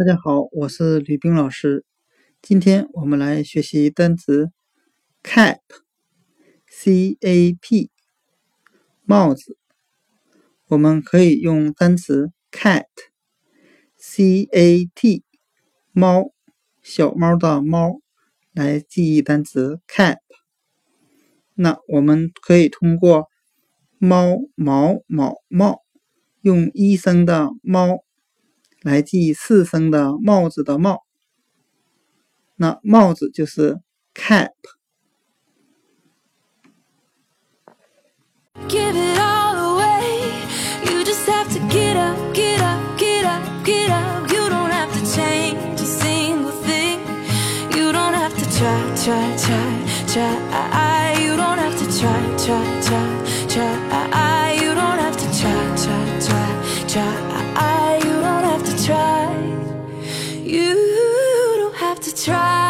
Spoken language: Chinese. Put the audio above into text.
大家好，我是吕冰老师。今天我们来学习单词 cap，c-a-p，帽子。我们可以用单词 cat，c-a-t，猫，小猫的猫，来记忆单词 cap。那我们可以通过猫毛毛帽，用一声的猫。来记四声的帽子的帽，那帽子就是 cap。try.